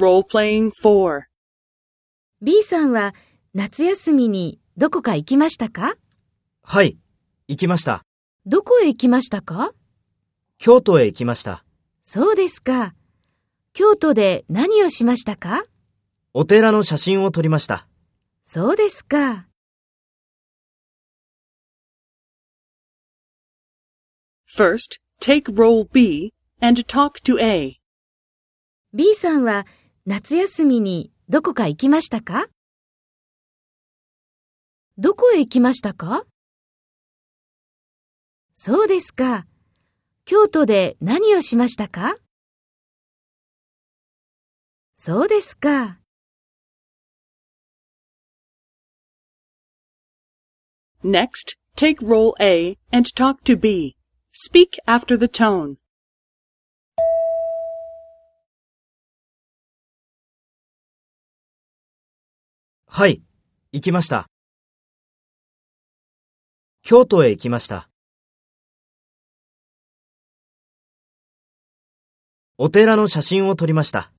Role-playing 4. B さんは夏休みにどこか行きましたか？はい、行きました。どこへ行きましたか？京都へ行きました。そうですか。京都で何をしましたか？お寺の写真を撮りました。そうですか。First, take role B and talk to A. B さんは夏休みにどこか行きましたか？どこへ行きましたか？そうですか。京都で何をしましたか？そうですか。Next, take role A and talk to B. Speak after the tone. はい、行きました。京都へ行きました。お寺の写真を撮りました。